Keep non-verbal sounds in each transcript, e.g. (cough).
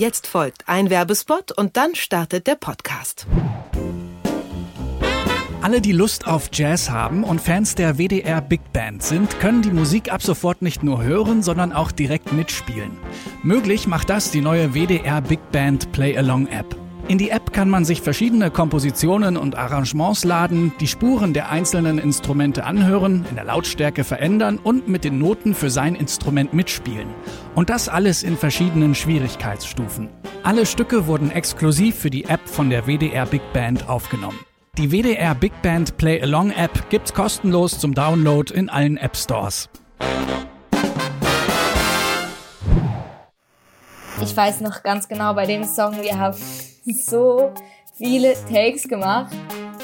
Jetzt folgt ein Werbespot und dann startet der Podcast. Alle, die Lust auf Jazz haben und Fans der WDR Big Band sind, können die Musik ab sofort nicht nur hören, sondern auch direkt mitspielen. Möglich macht das die neue WDR Big Band Play Along App. In die App kann man sich verschiedene Kompositionen und Arrangements laden, die Spuren der einzelnen Instrumente anhören, in der Lautstärke verändern und mit den Noten für sein Instrument mitspielen. Und das alles in verschiedenen Schwierigkeitsstufen. Alle Stücke wurden exklusiv für die App von der WDR Big Band aufgenommen. Die WDR Big Band Play Along App gibt's kostenlos zum Download in allen App Stores. Ich weiß noch ganz genau bei dem Song, wir haben so viele Takes gemacht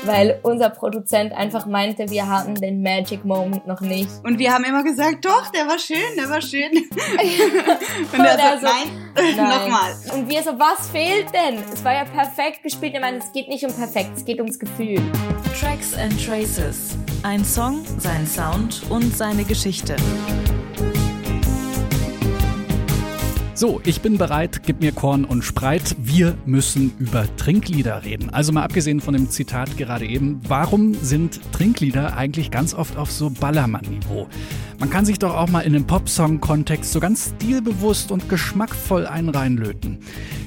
weil unser Produzent einfach meinte, wir haben den Magic Moment noch nicht. Und wir haben immer gesagt, doch, der war schön, der war schön. (laughs) und er so, nein, (laughs) nein. nochmal. Und wir so, was fehlt denn? Es war ja perfekt gespielt. Ich meine, es geht nicht um perfekt, es geht ums Gefühl. Tracks and Traces. Ein Song, sein Sound und seine Geschichte. So, ich bin bereit, gib mir Korn und Spreit. Wir müssen über Trinklieder reden. Also mal abgesehen von dem Zitat gerade eben, warum sind Trinklieder eigentlich ganz oft auf so Ballermann-Niveau? Man kann sich doch auch mal in einem Popsong-Kontext so ganz stilbewusst und geschmackvoll einen reinlöten.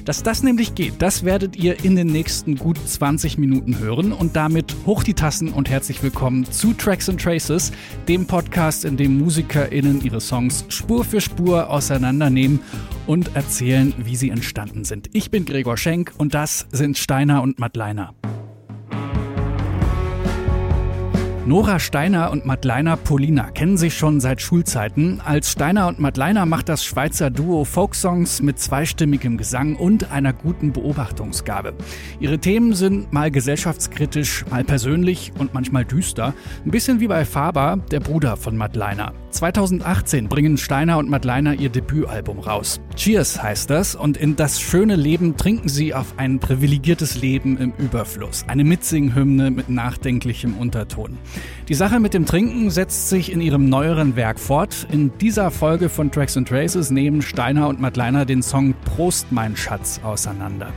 Dass das nämlich geht, das werdet ihr in den nächsten gut 20 Minuten hören und damit hoch die Tassen und herzlich willkommen zu Tracks and Traces, dem Podcast, in dem MusikerInnen ihre Songs Spur für Spur auseinandernehmen und erzählen, wie sie entstanden sind. Ich bin Gregor Schenk und das sind Steiner und Madleiner. Nora Steiner und Madleiner Polina kennen sich schon seit Schulzeiten. Als Steiner und Madleiner macht das Schweizer Duo Folksongs mit zweistimmigem Gesang und einer guten Beobachtungsgabe. Ihre Themen sind mal gesellschaftskritisch, mal persönlich und manchmal düster. Ein bisschen wie bei Faber, der Bruder von Madleiner. 2018 bringen Steiner und Madleiner ihr Debütalbum raus. Cheers heißt das und in das schöne Leben trinken sie auf ein privilegiertes Leben im Überfluss. Eine Mitsinghymne mit nachdenklichem Unterton. Die Sache mit dem Trinken setzt sich in ihrem neueren Werk fort. In dieser Folge von Tracks and Traces nehmen Steiner und Madleiner den Song Prost mein Schatz auseinander.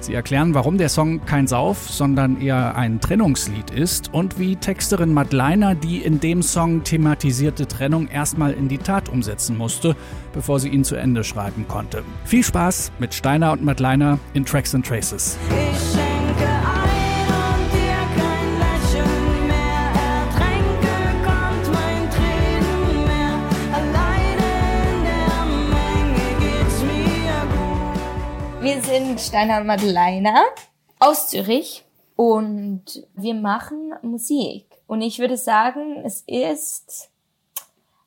Sie erklären, warum der Song kein Sauf, sondern eher ein Trennungslied ist und wie Texterin Madleiner die in dem Song thematisierte Trennung erstmal in die Tat umsetzen musste, bevor sie ihn zu Ende schreiben konnte. Viel Spaß mit Steiner und Madleiner in Tracks and Traces. Wir sind Steiner Madeleiner aus Zürich und wir machen Musik. Und ich würde sagen, es ist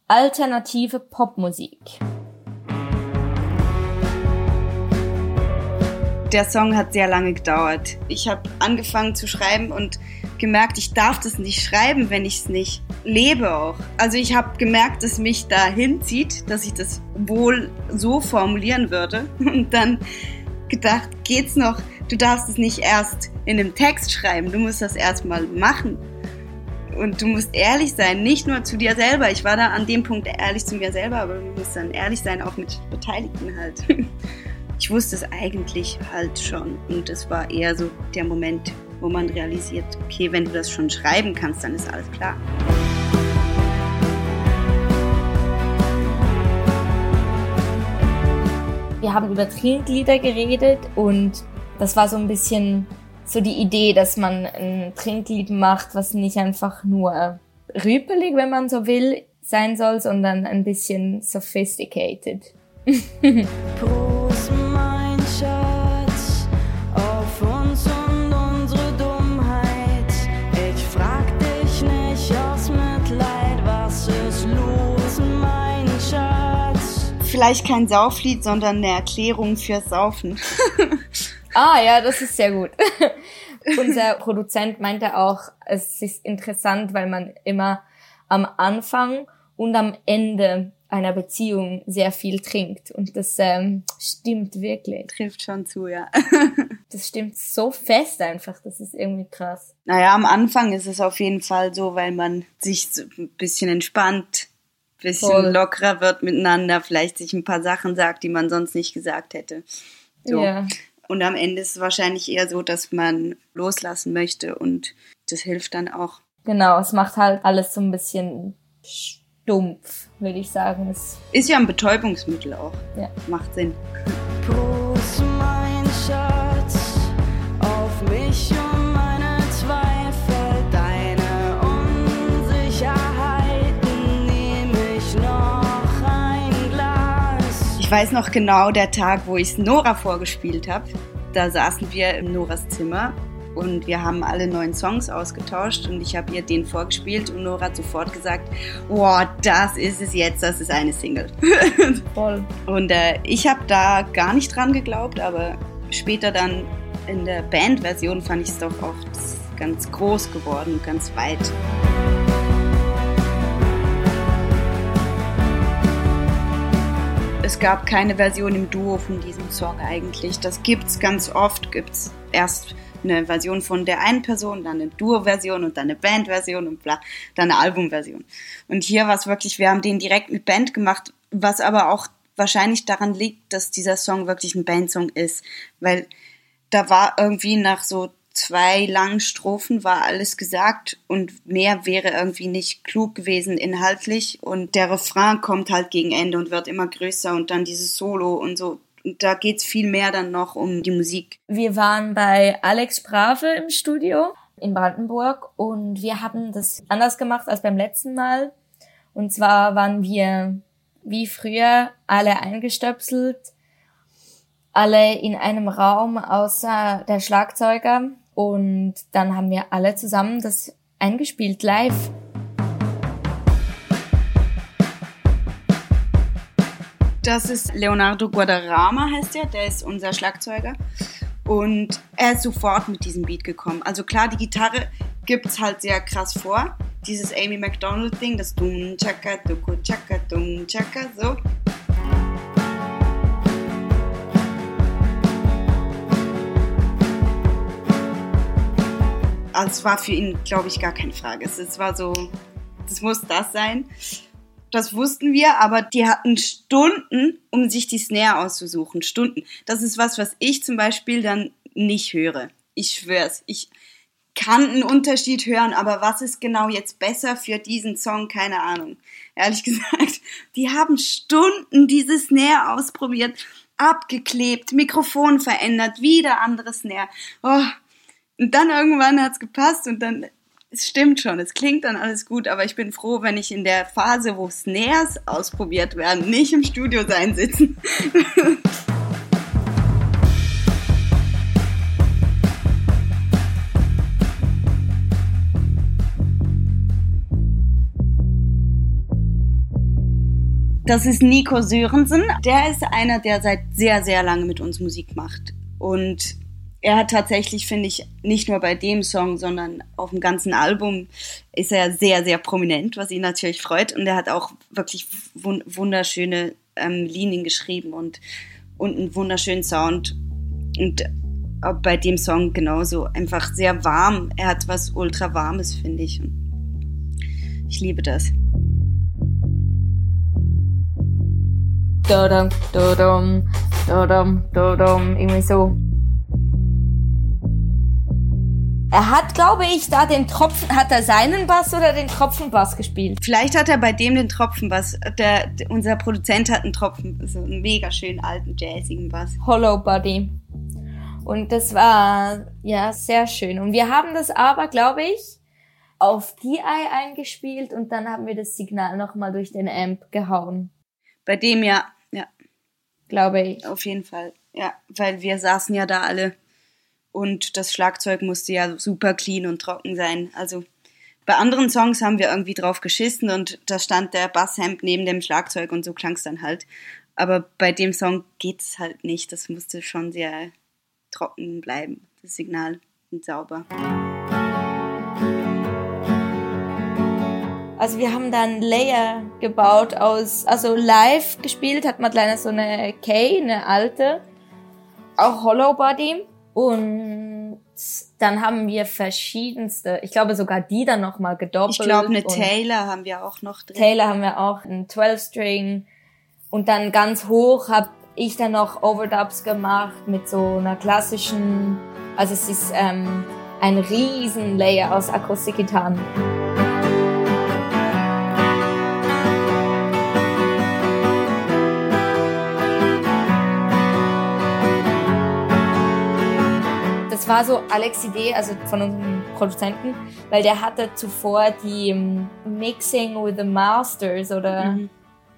alternative Popmusik. Der Song hat sehr lange gedauert. Ich habe angefangen zu schreiben und gemerkt, ich darf das nicht schreiben, wenn ich es nicht lebe auch. Also ich habe gemerkt, dass mich da hinzieht, dass ich das wohl so formulieren würde. (laughs) Und dann gedacht, geht's noch? Du darfst es nicht erst in dem Text schreiben, du musst das erstmal machen. Und du musst ehrlich sein, nicht nur zu dir selber. Ich war da an dem Punkt ehrlich zu mir selber, aber du musst dann ehrlich sein, auch mit Beteiligten halt. (laughs) Ich wusste es eigentlich halt schon. Und es war eher so der Moment, wo man realisiert, okay, wenn du das schon schreiben kannst, dann ist alles klar. Wir haben über Trinklieder geredet und das war so ein bisschen so die Idee, dass man ein Trinklied macht, was nicht einfach nur rüpelig, wenn man so will, sein soll, sondern ein bisschen sophisticated. (laughs) vielleicht kein Sauflied, sondern eine Erklärung fürs Saufen. (laughs) ah, ja, das ist sehr gut. (laughs) Unser Produzent meinte auch, es ist interessant, weil man immer am Anfang und am Ende einer Beziehung sehr viel trinkt. Und das ähm, stimmt wirklich. Trifft schon zu, ja. (laughs) das stimmt so fest einfach. Das ist irgendwie krass. Naja, am Anfang ist es auf jeden Fall so, weil man sich so ein bisschen entspannt bisschen Voll. lockerer wird miteinander, vielleicht sich ein paar Sachen sagt, die man sonst nicht gesagt hätte. So. Ja. Und am Ende ist es wahrscheinlich eher so, dass man loslassen möchte und das hilft dann auch. Genau, es macht halt alles so ein bisschen stumpf, würde ich sagen. Es, Ist ja ein Betäubungsmittel auch. Ja. Macht Sinn. Weiß noch genau der Tag, wo ich Nora vorgespielt habe. Da saßen wir in Noras Zimmer und wir haben alle neuen Songs ausgetauscht und ich habe ihr den vorgespielt und Nora hat sofort gesagt, wow, das ist es jetzt, das ist eine Single. (laughs) voll. Und äh, ich habe da gar nicht dran geglaubt, aber später dann in der Bandversion fand ich es doch auch ganz groß geworden, ganz weit. Es gab keine Version im Duo von diesem Song eigentlich. Das gibt's ganz oft. Gibt's erst eine Version von der einen Person, dann eine Duo-Version und dann eine Band-Version und bla, dann eine Album-Version. Und hier war es wirklich, wir haben den direkt mit Band gemacht, was aber auch wahrscheinlich daran liegt, dass dieser Song wirklich ein Bandsong ist, weil da war irgendwie nach so zwei langen Strophen war alles gesagt und mehr wäre irgendwie nicht klug gewesen inhaltlich und der Refrain kommt halt gegen Ende und wird immer größer und dann dieses Solo und so. Und da geht's viel mehr dann noch um die Musik. Wir waren bei Alex Brave im Studio in Brandenburg und wir haben das anders gemacht als beim letzten Mal. Und zwar waren wir wie früher alle eingestöpselt, alle in einem Raum außer der Schlagzeuger und dann haben wir alle zusammen das eingespielt live. Das ist Leonardo Guadarrama, heißt er, der ist unser Schlagzeuger. Und er ist sofort mit diesem Beat gekommen. Also klar, die Gitarre gibt's halt sehr krass vor. Dieses Amy McDonald-Ding, das Dum Chaka, Duku Chaka, Dum Chaka, so. Also es war für ihn, glaube ich, gar keine Frage. Es, es war so, das muss das sein. Das wussten wir, aber die hatten Stunden, um sich die Snare auszusuchen. Stunden. Das ist was, was ich zum Beispiel dann nicht höre. Ich schwör's. Ich kann einen Unterschied hören, aber was ist genau jetzt besser für diesen Song? Keine Ahnung. Ehrlich (laughs) gesagt, die haben Stunden diese Snare ausprobiert, abgeklebt, Mikrofon verändert, wieder andere Snare. Oh. Und dann irgendwann hat's gepasst und dann es stimmt schon, es klingt dann alles gut, aber ich bin froh, wenn ich in der Phase, wo Snares ausprobiert werden, nicht im Studio sein sitzen. (laughs) Das ist Nico Sörensen. Der ist einer, der seit sehr, sehr lange mit uns Musik macht. Und er hat tatsächlich, finde ich, nicht nur bei dem Song, sondern auf dem ganzen Album ist er sehr, sehr prominent, was ihn natürlich freut. Und er hat auch wirklich wunderschöne ähm, Linien geschrieben und, und einen wunderschönen Sound. Und bei dem Song genauso. Einfach sehr warm. Er hat was ultra warmes, finde ich. Ich liebe das. Dodum, dodum, dodum, dodum, irgendwie so. Er hat, glaube ich, da den Tropfen, hat er seinen Bass oder den Tropfenbass gespielt? Vielleicht hat er bei dem den Tropfenbass. Der, der, unser Produzent hat einen Tropfen, so einen mega schönen alten jazzigen Bass. Hollow Body. Und das war, ja, sehr schön. Und wir haben das aber, glaube ich, auf DI eingespielt und dann haben wir das Signal nochmal durch den Amp gehauen. Bei dem ja, ja. Glaube ich. Auf jeden Fall. Ja, weil wir saßen ja da alle und das Schlagzeug musste ja super clean und trocken sein. Also bei anderen Songs haben wir irgendwie drauf geschissen und da stand der Basshemd neben dem Schlagzeug und so klang es dann halt. Aber bei dem Song geht's halt nicht. Das musste schon sehr trocken bleiben, das Signal und sauber. Also wir haben dann Layer gebaut aus, also live gespielt hat Madeleine so eine K, eine alte, auch Hollow Body. Und dann haben wir verschiedenste, ich glaube sogar die dann nochmal gedoppelt. Ich glaube, eine Taylor haben wir auch noch drin. Taylor haben wir auch, ein 12-String. Und dann ganz hoch habe ich dann noch Overdubs gemacht mit so einer klassischen, also es ist ähm, ein riesen Layer aus Akustikgitarren. War so Alex Idee, also von unserem Produzenten, weil der hatte zuvor die ähm, Mixing with the Masters oder Mhm.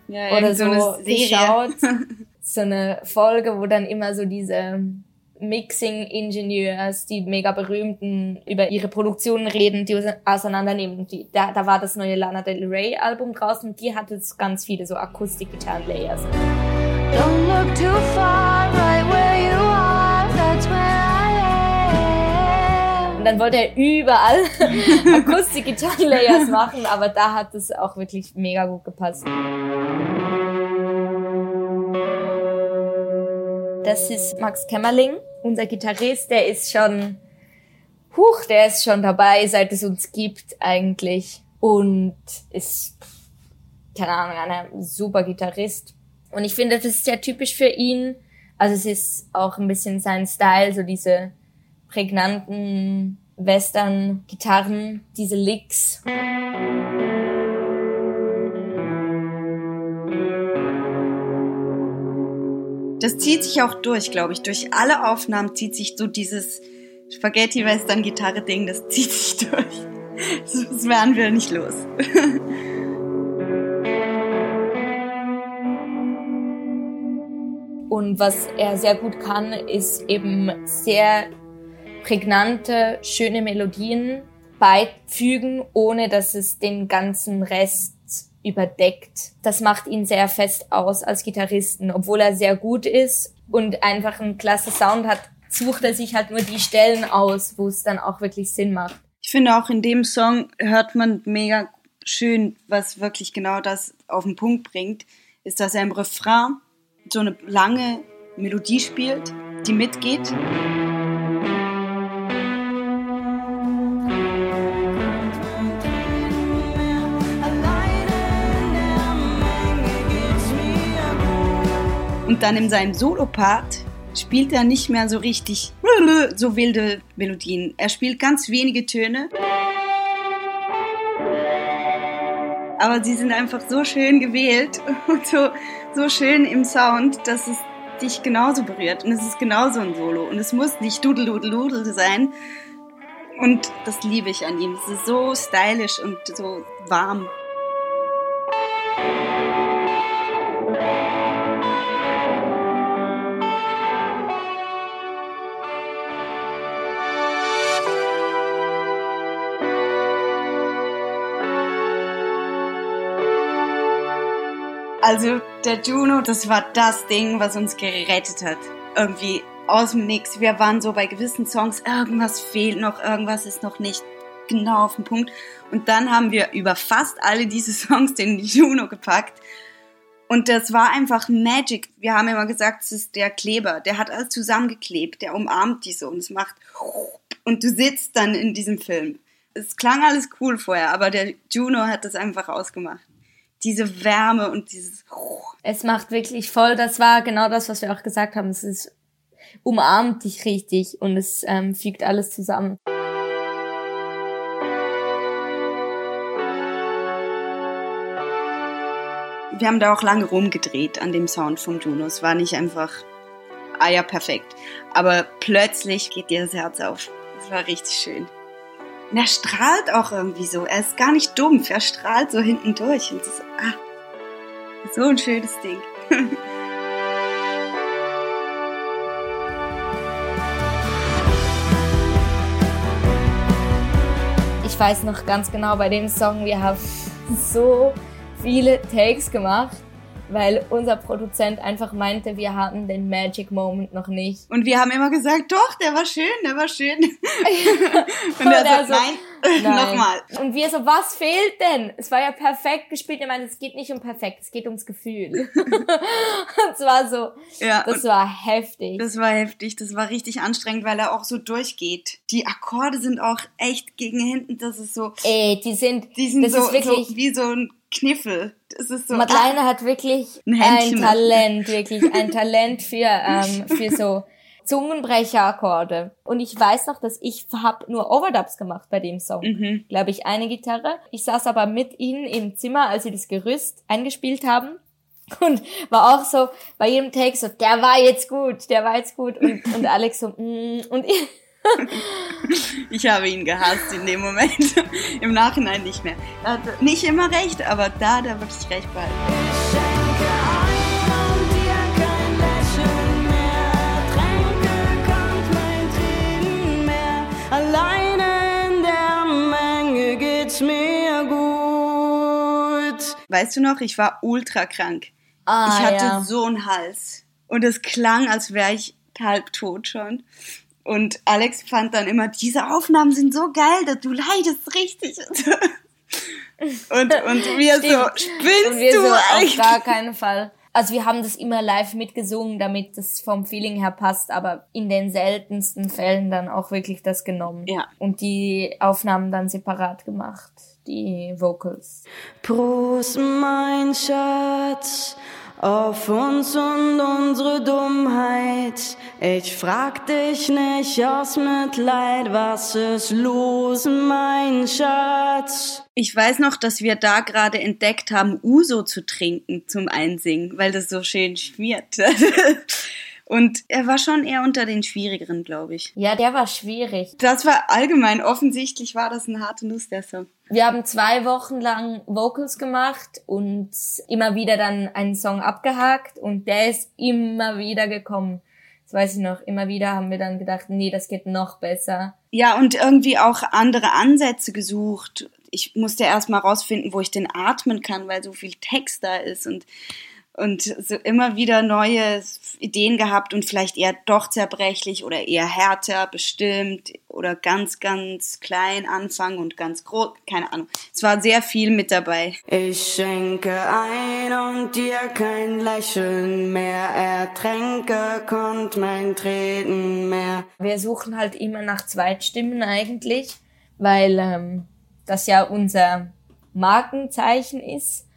Ja, oder so, eine Serie. geschaut. (laughs) so eine Folge, wo dann immer so diese Mixing-Ingenieurs, die mega berühmten, über ihre Produktionen reden, die auseinandernehmen. Die, da, da war das neue Lana Del Rey Album draußen und die hatte so ganz viele so Akustik-Gitarren-Layers. Don't look too far, Und dann wollte er überall (laughs) Akustik-Gitarren-Layers machen, aber da hat es auch wirklich mega gut gepasst. Das ist Max Kämmerling, unser Gitarrist, der ist schon, huch, der ist schon dabei, seit es uns gibt eigentlich. Und ist, keine Ahnung, ein super Gitarrist. Und ich finde, das ist sehr typisch für ihn. Also es ist auch ein bisschen sein Style, so diese prägnanten Western-Gitarren, diese Licks. Das zieht sich auch durch, glaube ich. Durch alle Aufnahmen zieht sich so dieses Spaghetti-Western-Gitarre-Ding, das zieht sich (laughs) durch. Das werden wir nicht los. Und was er sehr gut kann, ist eben sehr prägnante, schöne Melodien beifügen, ohne dass es den ganzen Rest überdeckt. Das macht ihn sehr fest aus als Gitarristen. Obwohl er sehr gut ist und einfach einen klasse Sound hat, sucht er sich halt nur die Stellen aus, wo es dann auch wirklich Sinn macht. Ich finde auch in dem Song hört man mega schön, was wirklich genau das auf den Punkt bringt, ist, dass er im Refrain so eine lange Melodie spielt, die mitgeht. Und dann in seinem Solopart spielt er nicht mehr so richtig (laughs) so wilde Melodien. Er spielt ganz wenige Töne. Aber sie sind einfach so schön gewählt (laughs) und so, so schön im Sound, dass es dich genauso berührt. Und es ist genauso ein Solo. Und es muss nicht dudel dudel dudel sein. Und das liebe ich an ihm. Es ist so stylisch und so warm. Also der Juno, das war das Ding, was uns gerettet hat. Irgendwie aus dem Nix. Wir waren so bei gewissen Songs, irgendwas fehlt noch, irgendwas ist noch nicht genau auf den Punkt. Und dann haben wir über fast alle diese (laughs) Songs den Juno gepackt. Und das war einfach Magic. Wir haben immer gesagt, es ist der Kleber. Der hat alles zusammengeklebt. Der umarmt die so und es macht. (laughs) Und du sitzt dann in diesem Film. Es klang alles cool vorher, aber der Juno hat das einfach ausgemacht diese Wärme und dieses. Es macht wirklich voll, das war genau das, was wir auch gesagt haben. Es ist, umarmt dich richtig und es ähm, fügt alles zusammen. Wir haben da auch lange rumgedreht an dem Sound vom Juno. Es war nicht einfach, ah ja, perfekt. Aber plötzlich geht dir das Herz auf. Es war richtig schön. Und er strahlt auch irgendwie so. Er ist gar nicht dumpf. Er strahlt so hinten durch. Und ist, ah, so ein schönes Ding. (laughs) Ich weiß noch ganz genau bei dem Song, wir haben so viele Takes gemacht, weil unser Produzent einfach meinte, wir hatten den Magic Moment noch nicht. Und wir haben immer gesagt, doch, der war schön, der war schön. Und (laughs) Und er er so, so, nein, (laughs) Nochmal. Und wir so, was fehlt denn? Es war ja perfekt gespielt. Er meinte, es geht nicht um perfekt, es geht ums Gefühl. und (laughs) (laughs) es war so, Ja, das war heftig. das war heftig, das war richtig anstrengend, weil er auch so durchgeht. Die Akkorde sind auch echt gegen hinten, das ist so, Ey, die sind, die sind das so, ist wirklich, so wie so ein Kniffel. Das ist so. Madeleine hat wirklich Ein ein. Talent, wirklich ein Talent für, ähm, für so Zungenbrecherakkorde. Und ich weiß noch, dass ich hab nur Overdubs gemacht bei dem Song. Mhm. Glaube ich, eine Gitarre. Ich saß aber mit ihnen im Zimmer, als sie das Gerüst eingespielt haben. Und war auch so bei jedem Take so, der war jetzt gut, der war jetzt gut. Und, und Alex so, mm, und ich, (laughs) Ich habe ihn gehasst in dem Moment. (laughs) Im Nachhinein nicht mehr. Er hatte nicht immer recht, aber da hat er wirklich recht behalten. Weißt du noch, ich war ultra krank. ah, ich hatte ja. so einen Hals. Und es klang, als wäre ich halbtot schon. Und Alex fand dann immer, diese Aufnahmen sind so geil, dass du leidest richtig. (laughs) und, und wir so, Stimmt. spinnst Und wir du so, auf eigentlich? gar keinen Fall. Also wir haben das immer live mitgesungen, damit das vom Feeling her passt, aber in den seltensten Fällen dann auch wirklich das genommen. Ja. Und die Aufnahmen dann separat gemacht, die Vocals. Prost, mein Schatz, auf uns und unsere Dummheit. Ich frag dich nicht aus Mitleid, was ist los, mein Schatz? Ich weiß noch, dass wir da gerade entdeckt haben, Uso zu trinken zum Einsingen, weil das so schön schmiert. (laughs) Und er war schon eher unter den schwierigeren, glaube ich. Ja, der war schwierig. Das war allgemein, offensichtlich war das eine harte Nuss, der Song. Wir haben zwei Wochen lang Vocals gemacht und immer wieder dann einen Song abgehakt und der ist immer wieder gekommen. Das weiß ich noch. Immer wieder haben wir dann gedacht, nee, das geht noch besser. Ja, und irgendwie auch andere Ansätze gesucht. Ich musste erst mal rausfinden, wo ich den atmen kann, weil so viel Text da ist und und so immer wieder neue Ideen gehabt und vielleicht eher doch zerbrechlich oder eher härter bestimmt oder ganz, ganz klein anfangen und ganz groß, keine Ahnung. Es war sehr viel mit dabei. Ich schenke ein und dir kein Lächeln mehr, ertränke konnt mein Treten mehr. Wir suchen halt immer nach Zweitstimmen eigentlich, weil ähm, das ja unser Markenzeichen ist.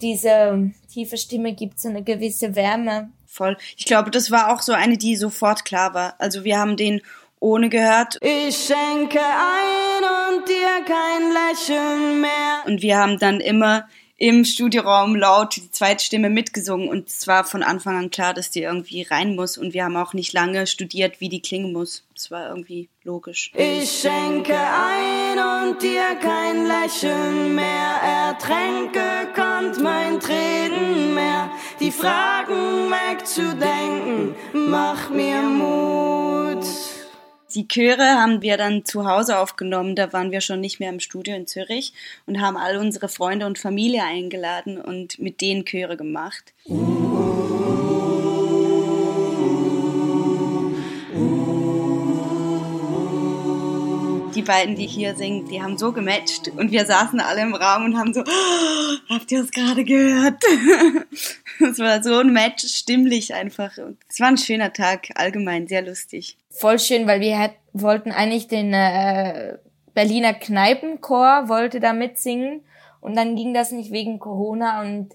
Diese tiefe Stimme gibt so eine gewisse Wärme. Voll. Ich glaube, das war auch so eine, die sofort klar war. Also wir haben den ohne gehört Ich schenke ein und dir kein Lächeln mehr. und wir haben dann immer im Studioraum laut die Zweitstimme mitgesungen und es war von Anfang an klar, dass die irgendwie rein muss und wir haben auch nicht lange studiert, wie die klingen muss. Es war irgendwie logisch. Ich schenke ein und dir kein Lächeln mehr, ertränke konnt mein Treten mehr. Die Fragen wegzudenken, macht mir Mut. Die Chöre haben wir dann zu Hause aufgenommen, da waren wir schon nicht mehr im Studio in Zürich und haben all unsere Freunde und Familie eingeladen und mit denen Chöre gemacht. Die beiden, die hier singen, die haben so gematcht und wir saßen alle im Raum und haben so, "Oh, habt ihr es gerade gehört? (laughs) Es war so ein Match, stimmlich einfach. Es war ein schöner Tag, allgemein sehr lustig. Voll schön, weil wir hat, wollten eigentlich den äh, Berliner Kneipenchor wollte da mitsingen und dann ging das nicht wegen Corona und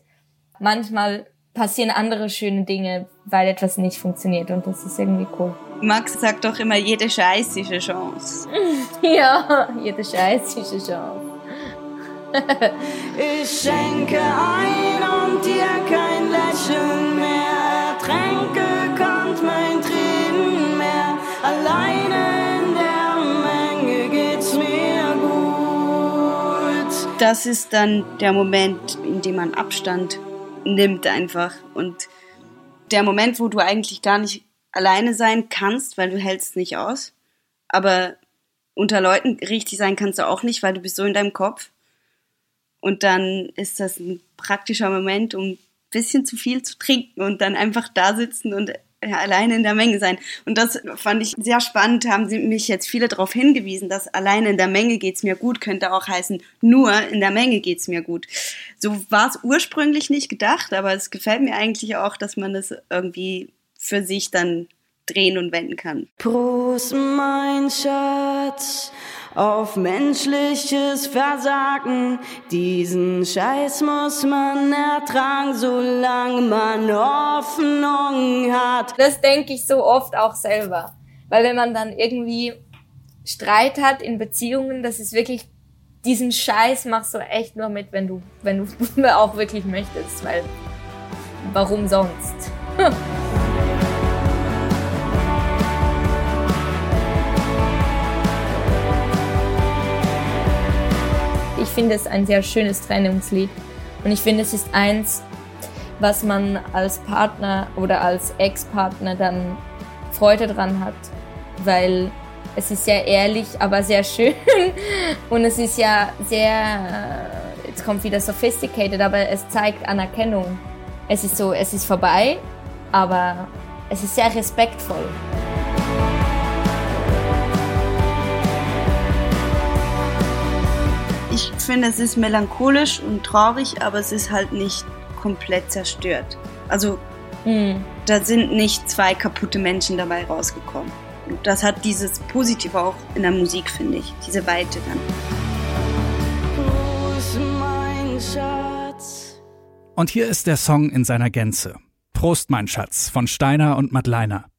manchmal passieren andere schöne Dinge, weil etwas nicht funktioniert und das ist irgendwie cool. Max sagt doch immer, jede Scheiß ist eine Chance. (laughs) Ja, jede Scheiß ist eine Chance. (laughs) Ich schenke ein und dir kein Lächeln mehr, ertränke konnt mein Tränen mehr. Alleine in der Menge geht's mir gut. Das ist dann der Moment, in dem man Abstand nimmt einfach. Und der Moment, wo du eigentlich gar nicht alleine sein kannst, weil du hältst nicht aus. Aber unter Leuten richtig sein kannst du auch nicht, weil du bist so in deinem Kopf. Und dann ist das ein praktischer Moment, um ein bisschen zu viel zu trinken und dann einfach da sitzen und ja, alleine in der Menge sein. Und das fand ich sehr spannend, haben sie mich jetzt viele darauf hingewiesen, dass alleine in der Menge geht's mir gut, könnte auch heißen, nur in der Menge geht's mir gut. So war es ursprünglich nicht gedacht, aber es gefällt mir eigentlich auch, dass man das irgendwie für sich dann drehen und wenden kann. Prost, mein Schatz, auf menschliches Versagen. Diesen Scheiß muss man ertragen, solange man Hoffnung hat. Das denke ich so oft auch selber. Weil wenn man dann irgendwie Streit hat in Beziehungen, das ist wirklich, diesen Scheiß machst du echt nur mit, wenn du, wenn du (laughs) auch wirklich möchtest, weil warum sonst? (laughs) finde es ein sehr schönes Trennungslied und ich finde es ist eins, was man als Partner oder als Ex-Partner dann Freude dran hat, weil es ist sehr ehrlich, aber sehr schön (laughs) und es ist ja sehr, äh, jetzt kommt wieder sophisticated, aber es zeigt Anerkennung. Es ist so, es ist vorbei, aber es ist sehr respektvoll. Ich finde, es ist melancholisch und traurig, aber es ist halt nicht komplett zerstört. Also Hm. da sind nicht zwei kaputte Menschen dabei rausgekommen. Und das hat dieses Positive auch in der Musik, finde ich. Diese Weite dann. Prost, mein Schatz. Und hier ist der Song in seiner Gänze. Prost, mein Schatz von Steiner und Madleiner.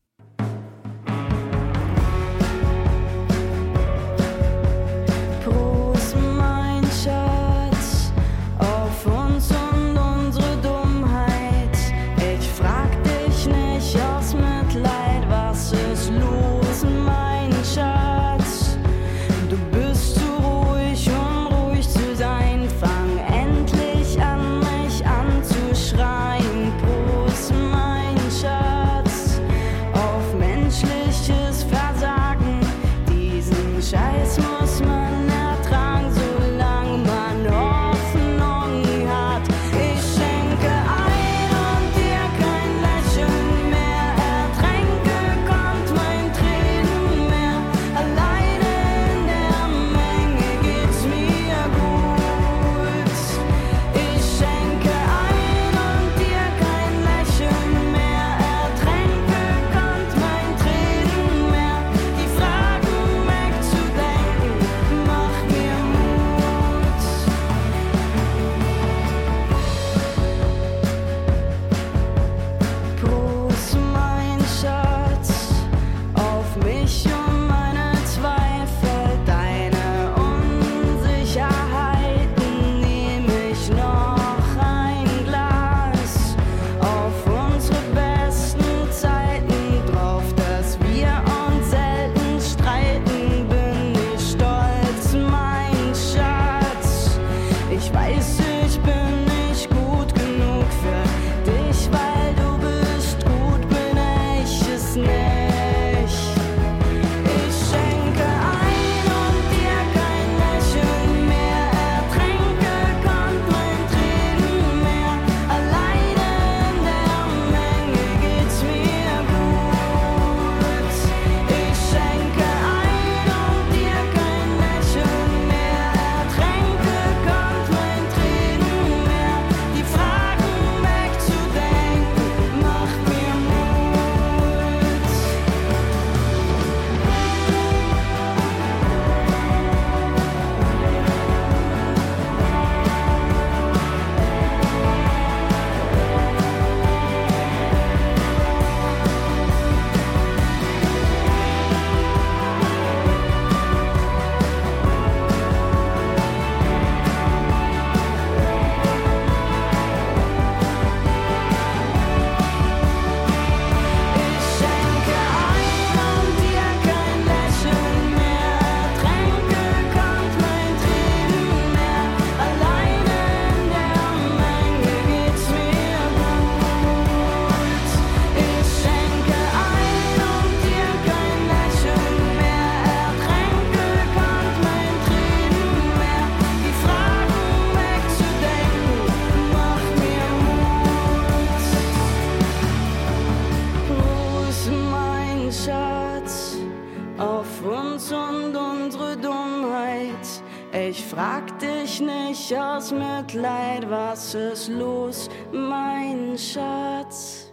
Was ist los, mein Schatz?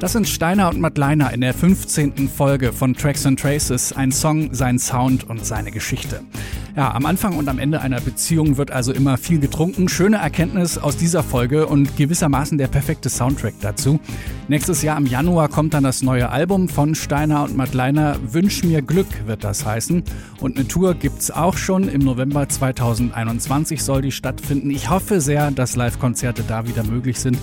Das sind Steiner und Madleiner in der 15. Folge von Tracks and Traces, ein Song, sein Sound und seine Geschichte. Ja, am Anfang und am Ende einer Beziehung wird also immer viel getrunken. Schöne Erkenntnis aus dieser Folge und gewissermaßen der perfekte Soundtrack dazu. Nächstes Jahr im Januar kommt dann das neue Album von Steiner und Madleiner. Wünsch mir Glück wird das heißen. Und eine Tour gibt's auch schon. Im November 2021 soll die stattfinden. Ich hoffe sehr, dass Live-Konzerte da wieder möglich sind.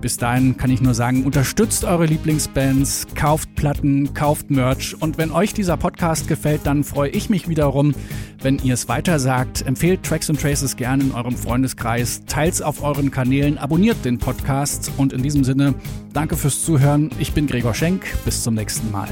Bis dahin kann ich nur sagen, unterstützt eure Lieblingsbands, kauft Platten, kauft Merch und wenn euch dieser Podcast gefällt, dann freue ich mich wiederum, wenn ihr es weiter sagt. Empfehlt Tracks and Traces gerne in eurem Freundeskreis, teilt's auf euren Kanälen, abonniert den Podcast und in diesem Sinne, danke fürs Zuhören. Ich bin Gregor Schenk, bis zum nächsten Mal.